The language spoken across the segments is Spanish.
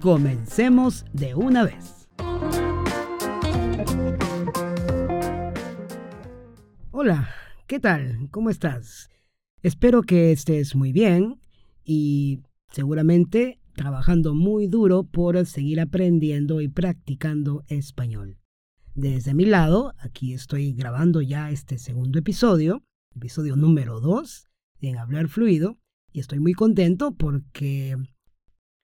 comencemos de una vez. Hola, ¿qué tal? ¿Cómo estás? Espero que estés muy bien y seguramente trabajando muy duro por seguir aprendiendo y practicando español. Desde mi lado, aquí estoy grabando ya este segundo episodio, episodio número 2 en Hablar Fluido, y estoy muy contento porque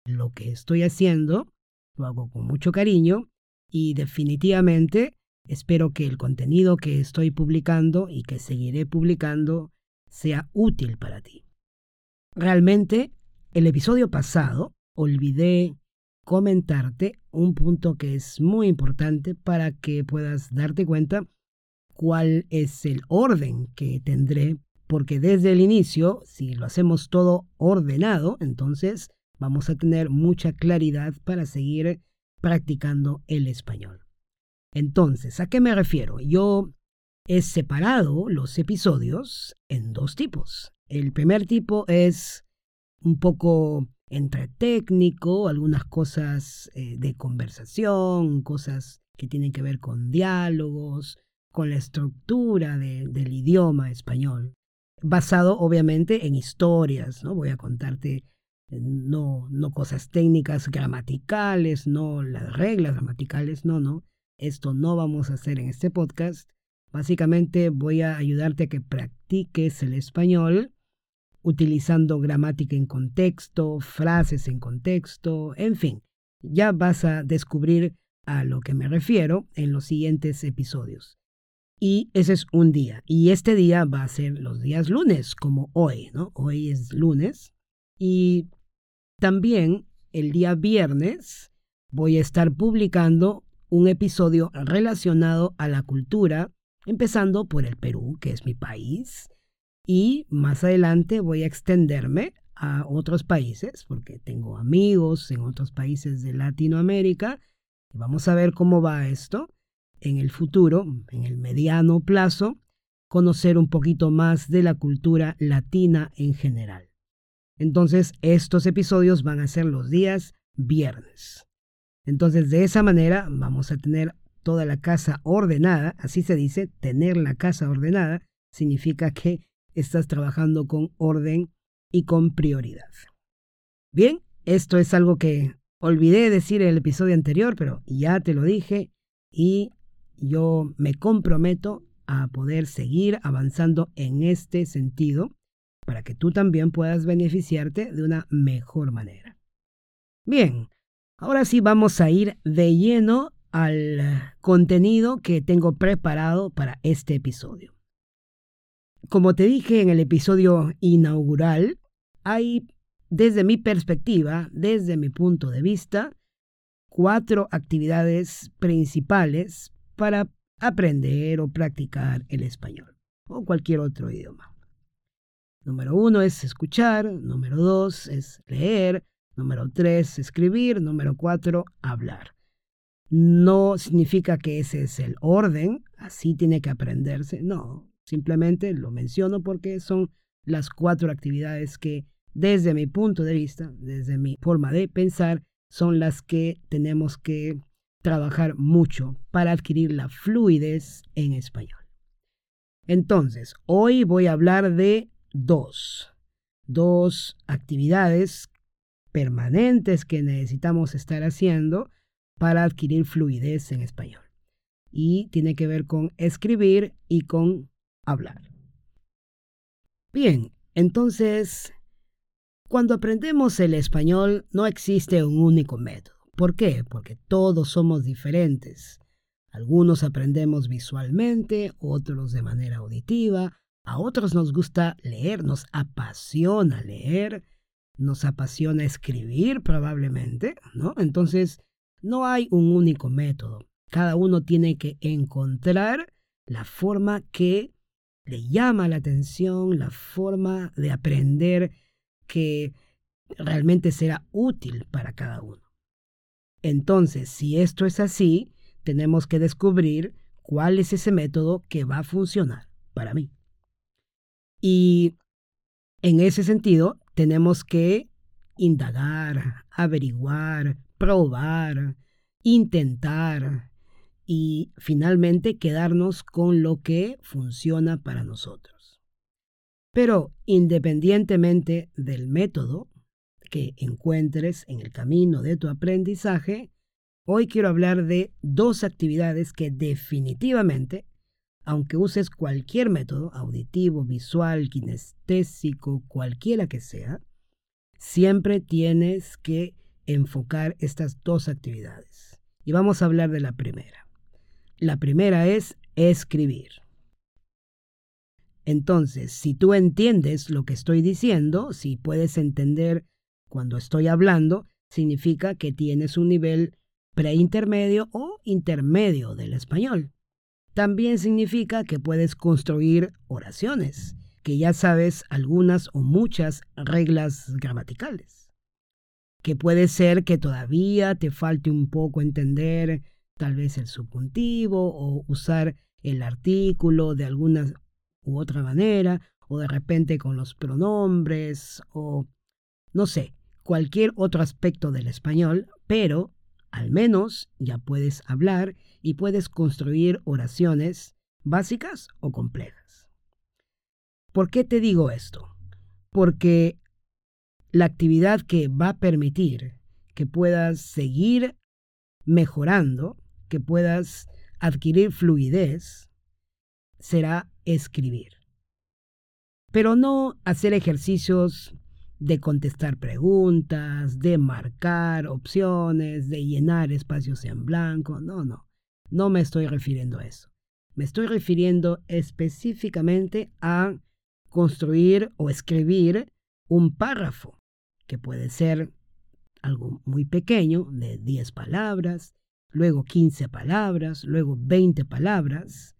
lo que estoy haciendo lo hago con mucho cariño y definitivamente espero que el contenido que estoy publicando y que seguiré publicando sea útil para ti. Realmente, el episodio pasado olvidé comentarte un punto que es muy importante para que puedas darte cuenta cuál es el orden que tendré, porque desde el inicio, si lo hacemos todo ordenado, entonces vamos a tener mucha claridad para seguir practicando el español. Entonces, ¿a qué me refiero? Yo he separado los episodios en dos tipos. El primer tipo es un poco entre técnico, algunas cosas eh, de conversación, cosas que tienen que ver con diálogos, con la estructura del idioma español, basado obviamente en historias, ¿no? Voy a contarte no, no cosas técnicas gramaticales, no las reglas gramaticales, no, no. Esto no vamos a hacer en este podcast. Básicamente voy a ayudarte a que practiques el español utilizando gramática en contexto, frases en contexto, en fin. Ya vas a descubrir a lo que me refiero en los siguientes episodios. Y ese es un día. Y este día va a ser los días lunes, como hoy, ¿no? Hoy es lunes. Y también el día viernes voy a estar publicando un episodio relacionado a la cultura, empezando por el Perú, que es mi país, y más adelante voy a extenderme a otros países, porque tengo amigos en otros países de Latinoamérica. Vamos a ver cómo va esto en el futuro, en el mediano plazo, conocer un poquito más de la cultura latina en general. Entonces, estos episodios van a ser los días viernes. Entonces, de esa manera vamos a tener toda la casa ordenada, así se dice, tener la casa ordenada significa que estás trabajando con orden y con prioridad. Bien, esto es algo que olvidé decir en el episodio anterior, pero ya te lo dije y yo me comprometo a poder seguir avanzando en este sentido para que tú también puedas beneficiarte de una mejor manera. Bien, ahora sí vamos a ir de lleno al contenido que tengo preparado para este episodio. Como te dije en el episodio inaugural, hay, desde mi perspectiva, desde mi punto de vista, cuatro actividades principales para aprender o practicar el español o cualquier otro idioma. Número uno es escuchar, número dos es leer, número tres escribir, número cuatro hablar. No significa que ese es el orden, así tiene que aprenderse, no, simplemente lo menciono porque son las cuatro actividades que desde mi punto de vista, desde mi forma de pensar, son las que tenemos que trabajar mucho para adquirir la fluidez en español. Entonces, hoy voy a hablar de dos, dos actividades permanentes que necesitamos estar haciendo para adquirir fluidez en español. Y tiene que ver con escribir y con hablar. Bien, entonces, cuando aprendemos el español no existe un único método. ¿Por qué? Porque todos somos diferentes. Algunos aprendemos visualmente, otros de manera auditiva, a otros nos gusta leer, nos apasiona leer, nos apasiona escribir probablemente, ¿no? Entonces, no hay un único método. Cada uno tiene que encontrar la forma que le llama la atención, la forma de aprender que realmente será útil para cada uno. Entonces, si esto es así, tenemos que descubrir cuál es ese método que va a funcionar para mí. Y en ese sentido, tenemos que indagar, averiguar, probar, intentar y finalmente quedarnos con lo que funciona para nosotros. Pero independientemente del método que encuentres en el camino de tu aprendizaje, hoy quiero hablar de dos actividades que definitivamente aunque uses cualquier método, auditivo, visual, kinestésico, cualquiera que sea, siempre tienes que enfocar estas dos actividades. Y vamos a hablar de la primera. La primera es escribir. Entonces, si tú entiendes lo que estoy diciendo, si puedes entender cuando estoy hablando, significa que tienes un nivel preintermedio o intermedio del español también significa que puedes construir oraciones, que ya sabes algunas o muchas reglas gramaticales. Que puede ser que todavía te falte un poco entender tal vez el subjuntivo o usar el artículo de alguna u otra manera, o de repente con los pronombres, o no sé, cualquier otro aspecto del español, pero al menos ya puedes hablar y puedes construir oraciones básicas o complejas. ¿Por qué te digo esto? Porque la actividad que va a permitir que puedas seguir mejorando, que puedas adquirir fluidez, será escribir. Pero no hacer ejercicios de contestar preguntas, de marcar opciones, de llenar espacios en blanco. No, no, no me estoy refiriendo a eso. Me estoy refiriendo específicamente a construir o escribir un párrafo, que puede ser algo muy pequeño, de 10 palabras, luego 15 palabras, luego 20 palabras,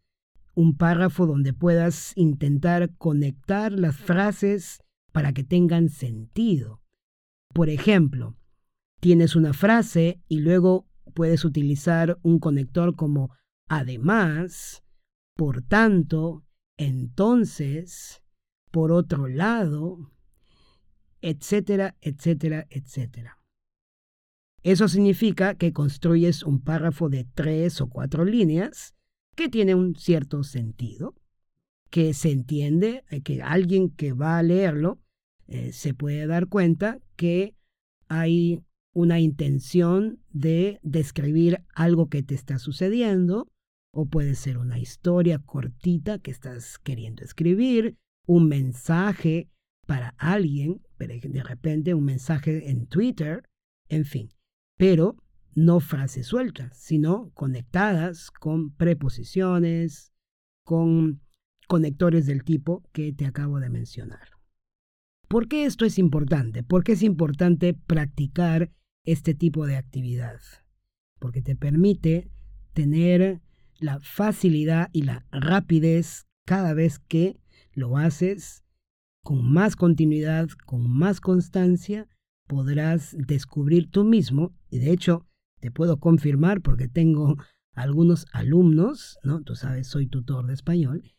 un párrafo donde puedas intentar conectar las frases para que tengan sentido. Por ejemplo, tienes una frase y luego puedes utilizar un conector como además, por tanto, entonces, por otro lado, etcétera, etcétera, etcétera. Eso significa que construyes un párrafo de tres o cuatro líneas que tiene un cierto sentido, que se entiende, eh, que alguien que va a leerlo eh, se puede dar cuenta que hay una intención de describir algo que te está sucediendo, o puede ser una historia cortita que estás queriendo escribir, un mensaje para alguien, de repente un mensaje en Twitter, en fin, pero no frases sueltas, sino conectadas con preposiciones, con conectores del tipo que te acabo de mencionar. ¿Por qué esto es importante? ¿Por qué es importante practicar este tipo de actividad? Porque te permite tener la facilidad y la rapidez cada vez que lo haces con más continuidad, con más constancia, podrás descubrir tú mismo, y de hecho te puedo confirmar porque tengo algunos alumnos, ¿no? Tú sabes, soy tutor de español,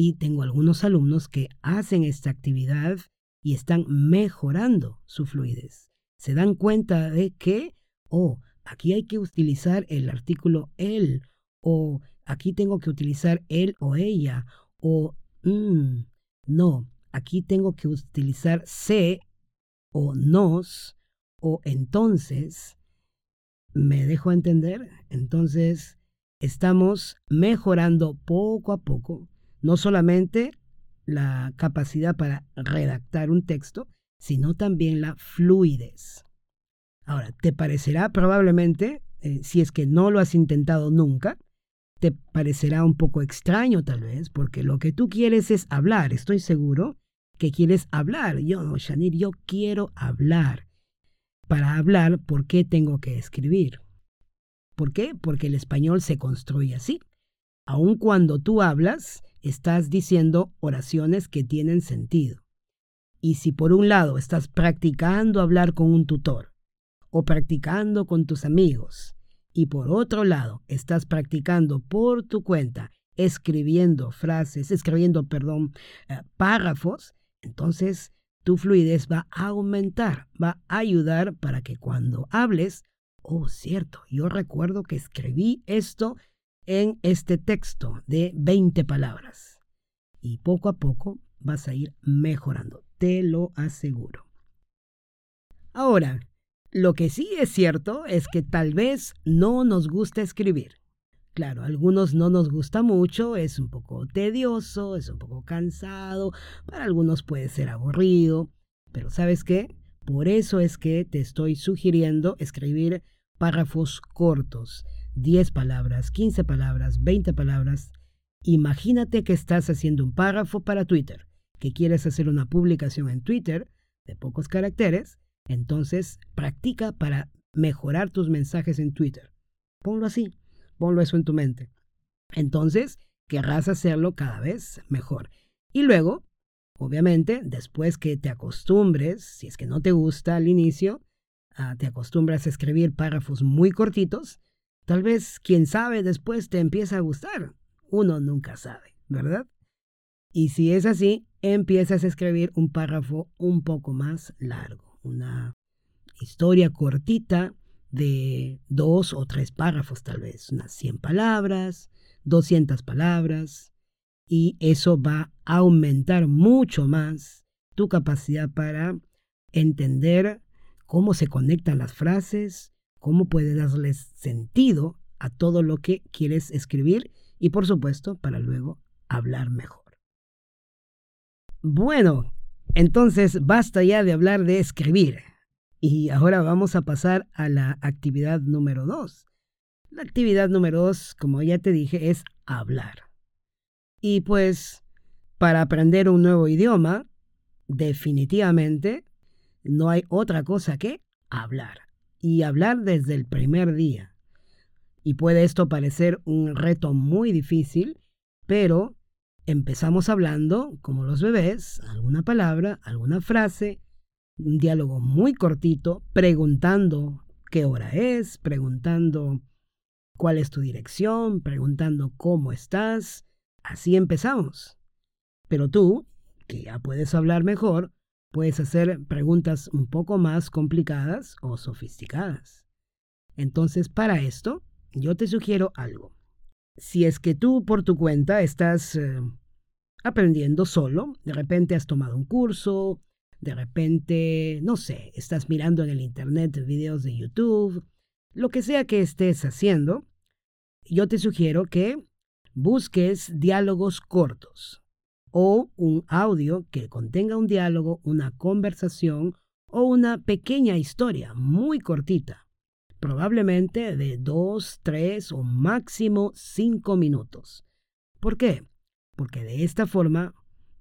y tengo algunos alumnos que hacen esta actividad y están mejorando su fluidez. Se dan cuenta de que, oh, aquí hay que utilizar el artículo él, o aquí tengo que utilizar él o ella, o mm, no, aquí tengo que utilizar se o nos, o entonces. ¿Me dejo entender? Entonces, estamos mejorando poco a poco, no solamente la capacidad para redactar un texto, sino también la fluidez. Ahora, te parecerá probablemente, eh, si es que no lo has intentado nunca, te parecerá un poco extraño tal vez, porque lo que tú quieres es hablar, estoy seguro que quieres hablar. Yo, Shanir, yo quiero hablar. Para hablar, ¿por qué tengo que escribir? ¿Por qué? Porque el español se construye así. Aun cuando tú hablas, estás diciendo oraciones que tienen sentido. Y si por un lado estás practicando hablar con un tutor o practicando con tus amigos, y por otro lado estás practicando por tu cuenta, escribiendo frases, escribiendo, perdón, eh, párrafos, entonces tu fluidez va a aumentar, va a ayudar para que cuando hables, oh, cierto, yo recuerdo que escribí esto en este texto de 20 palabras. Y poco a poco vas a ir mejorando, te lo aseguro. Ahora, lo que sí es cierto es que tal vez no nos gusta escribir. Claro, a algunos no nos gusta mucho, es un poco tedioso, es un poco cansado, para algunos puede ser aburrido, pero ¿sabes qué? Por eso es que te estoy sugiriendo escribir párrafos cortos, 10 palabras, 15 palabras, 20 palabras. Imagínate que estás haciendo un párrafo para Twitter, que quieres hacer una publicación en Twitter de pocos caracteres, entonces practica para mejorar tus mensajes en Twitter. Ponlo así, Ponlo eso en tu mente. Entonces, querrás hacerlo cada vez mejor. Y luego, obviamente, después que te acostumbres, si es que no te gusta al inicio, ah, te acostumbras a escribir párrafos muy cortitos, tal vez, quién sabe, después te empieza a gustar. Uno nunca sabe, ¿verdad? Y si es así, empiezas a escribir un párrafo un poco más largo, una historia cortita de dos o tres párrafos tal vez, unas 100 palabras, 200 palabras, y eso va a aumentar mucho más tu capacidad para entender cómo se conectan las frases, cómo puedes darles sentido a todo lo que quieres escribir y por supuesto para luego hablar mejor. Bueno, entonces basta ya de hablar de escribir. Y ahora vamos a pasar a la actividad número dos. La actividad número dos, como ya te dije, es hablar. Y pues, para aprender un nuevo idioma, definitivamente no hay otra cosa que hablar. Y hablar desde el primer día. Y puede esto parecer un reto muy difícil, pero empezamos hablando como los bebés, alguna palabra, alguna frase, un diálogo muy cortito, preguntando qué hora es, preguntando cuál es tu dirección, preguntando cómo estás. Así empezamos. Pero tú, que ya puedes hablar mejor, puedes hacer preguntas un poco más complicadas o sofisticadas. Entonces, para esto, yo te sugiero algo. Si es que tú por tu cuenta estás eh, aprendiendo solo, de repente has tomado un curso, de repente, no sé, estás mirando en el Internet videos de YouTube, lo que sea que estés haciendo, yo te sugiero que busques diálogos cortos o un audio que contenga un diálogo, una conversación o una pequeña historia muy cortita, probablemente de dos, tres o máximo cinco minutos. ¿Por qué? Porque de esta forma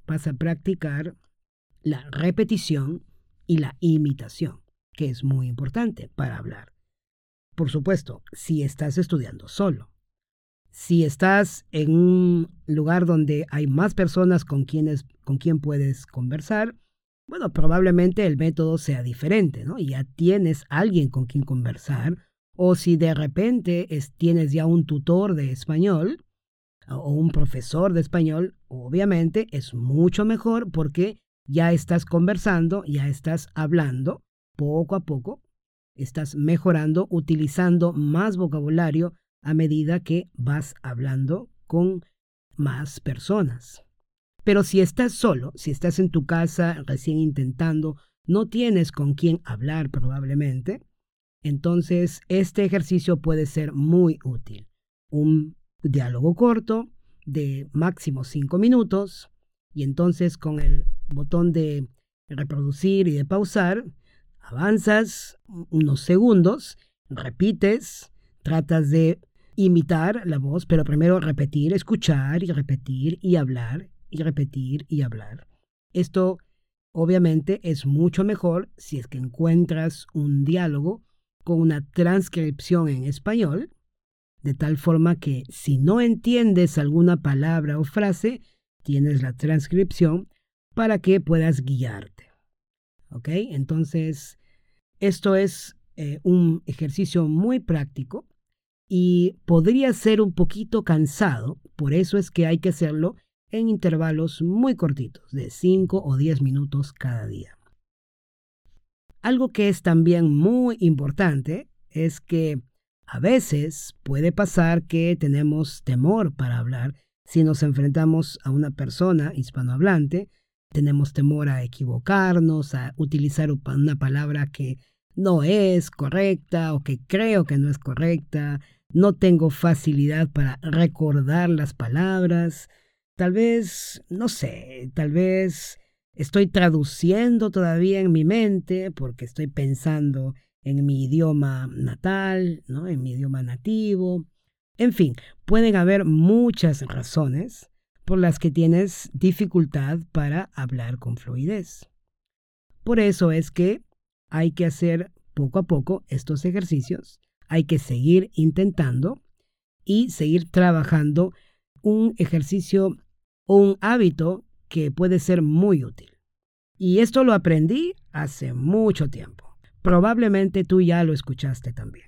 vas a practicar la repetición y la imitación, que es muy importante para hablar. Por supuesto, si estás estudiando solo. Si estás en un lugar donde hay más personas con quienes con quien puedes conversar, bueno, probablemente el método sea diferente, ¿no? Ya tienes alguien con quien conversar, o si de repente tienes ya un tutor de español o un profesor de español, obviamente es mucho mejor porque ya estás conversando, ya estás hablando, poco a poco, estás mejorando, utilizando más vocabulario a medida que vas hablando con más personas. Pero si estás solo, si estás en tu casa recién intentando, no tienes con quién hablar probablemente, entonces este ejercicio puede ser muy útil. Un diálogo corto de máximo cinco minutos y entonces con el botón de reproducir y de pausar, avanzas unos segundos, repites, tratas de imitar la voz, pero primero repetir, escuchar y repetir y hablar y repetir y hablar. Esto Obviamente es mucho mejor si es que encuentras un diálogo con una transcripción en español, de tal forma que si no entiendes alguna palabra o frase, tienes la transcripción para que puedas guiarte. ¿Ok? Entonces, esto es eh, un ejercicio muy práctico y podría ser un poquito cansado, por eso es que hay que hacerlo en intervalos muy cortitos, de 5 o 10 minutos cada día. Algo que es también muy importante es que a veces puede pasar que tenemos temor para hablar si nos enfrentamos a una persona hispanohablante, tenemos temor a equivocarnos, a utilizar una palabra que no es correcta o que creo que no es correcta, no tengo facilidad para recordar las palabras, tal vez, no sé, tal vez estoy traduciendo todavía en mi mente porque estoy pensando en mi idioma natal, ¿no? en mi idioma nativo. En fin, pueden haber muchas razones por las que tienes dificultad para hablar con fluidez. Por eso es que hay que hacer poco a poco estos ejercicios hay que seguir intentando y seguir trabajando un ejercicio o un hábito que puede ser muy útil. Y esto lo aprendí hace mucho tiempo. Probablemente tú ya lo escuchaste también.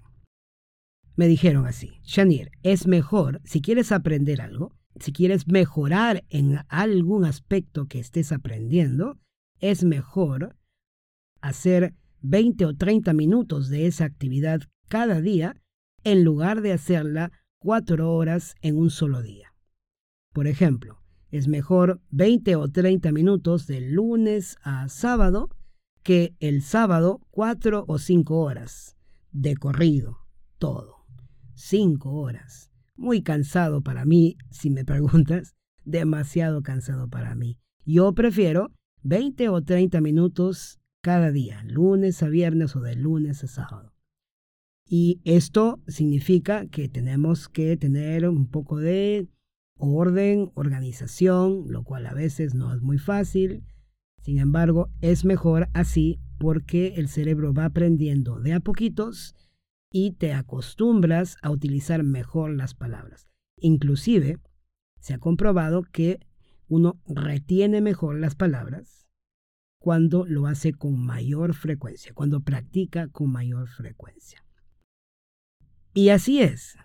Me dijeron así, Shanir, es mejor, si quieres aprender algo, si quieres mejorar en algún aspecto que estés aprendiendo, es mejor hacer 20 o 30 minutos de esa actividad cada día en lugar de hacerla cuatro horas en un solo día. Por ejemplo, es mejor 20 o 30 minutos de lunes a sábado que el sábado cuatro o cinco horas de corrido, todo. Cinco horas. Muy cansado para mí, si me preguntas, demasiado cansado para mí. Yo prefiero 20 o 30 minutos cada día, lunes a viernes o de lunes a sábado. Y esto significa que tenemos que tener un poco de orden, organización, lo cual a veces no es muy fácil. Sin embargo, es mejor así porque el cerebro va aprendiendo de a poquitos y te acostumbras a utilizar mejor las palabras. Inclusive, se ha comprobado que uno retiene mejor las palabras cuando lo hace con mayor frecuencia, cuando practica con mayor frecuencia. Y así es.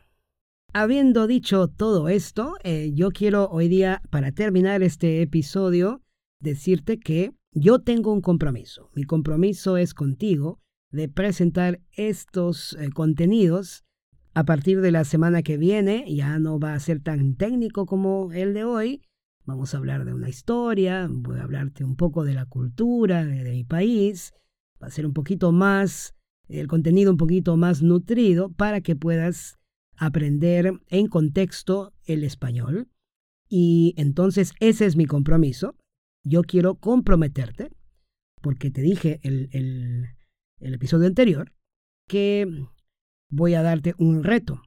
Habiendo dicho todo esto, eh, yo quiero hoy día, para terminar este episodio, decirte que yo tengo un compromiso. Mi compromiso es contigo de presentar estos eh, contenidos a partir de la semana que viene. Ya no va a ser tan técnico como el de hoy. Vamos a hablar de una historia, voy a hablarte un poco de la cultura de mi país. Va a ser un poquito más el contenido un poquito más nutrido para que puedas aprender en contexto el español. Y entonces ese es mi compromiso. Yo quiero comprometerte, porque te dije el, el, el episodio anterior, que voy a darte un reto.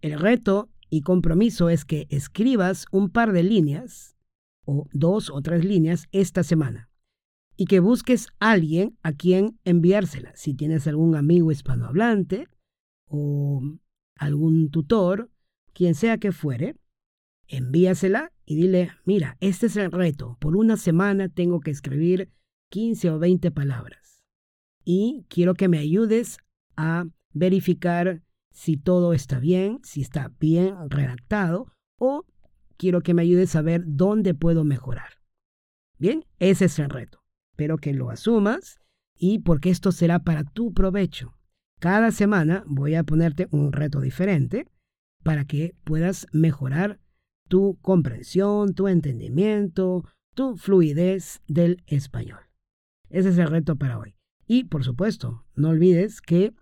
El reto y compromiso es que escribas un par de líneas, o dos o tres líneas, esta semana y que busques a alguien a quien enviársela. Si tienes algún amigo hispanohablante o algún tutor, quien sea que fuere, envíasela y dile, mira, este es el reto. Por una semana tengo que escribir 15 o 20 palabras. Y quiero que me ayudes a verificar si todo está bien, si está bien redactado, o quiero que me ayudes a ver dónde puedo mejorar. Bien, ese es el reto. Espero que lo asumas y porque esto será para tu provecho. Cada semana voy a ponerte un reto diferente para que puedas mejorar tu comprensión, tu entendimiento, tu fluidez del español. Ese es el reto para hoy. Y por supuesto, no olvides que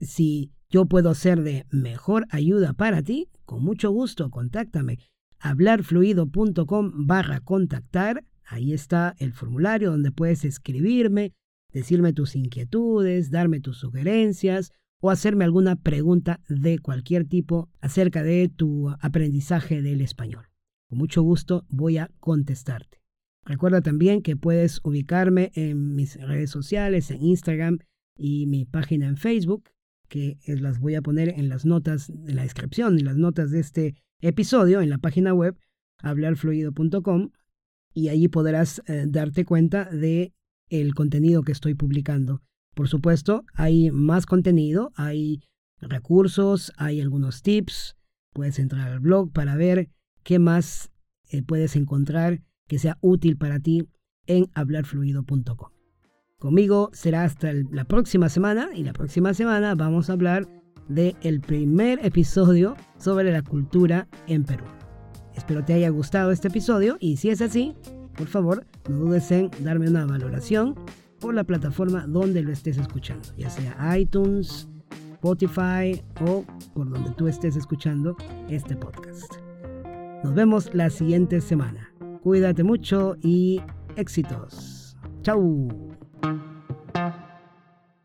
si yo puedo ser de mejor ayuda para ti, con mucho gusto contáctame hablarfluido.com barra contactar Ahí está el formulario donde puedes escribirme, decirme tus inquietudes, darme tus sugerencias o hacerme alguna pregunta de cualquier tipo acerca de tu aprendizaje del español. Con mucho gusto voy a contestarte. Recuerda también que puedes ubicarme en mis redes sociales, en Instagram y mi página en Facebook, que las voy a poner en las notas, en la descripción, en las notas de este episodio, en la página web hablarfluido.com y allí podrás eh, darte cuenta de el contenido que estoy publicando. Por supuesto, hay más contenido, hay recursos, hay algunos tips. Puedes entrar al blog para ver qué más eh, puedes encontrar que sea útil para ti en hablarfluido.com. Conmigo será hasta la próxima semana y la próxima semana vamos a hablar del el primer episodio sobre la cultura en Perú. Espero te haya gustado este episodio y si es así, por favor, no dudes en darme una valoración por la plataforma donde lo estés escuchando, ya sea iTunes, Spotify o por donde tú estés escuchando este podcast. Nos vemos la siguiente semana. Cuídate mucho y éxitos. Chau.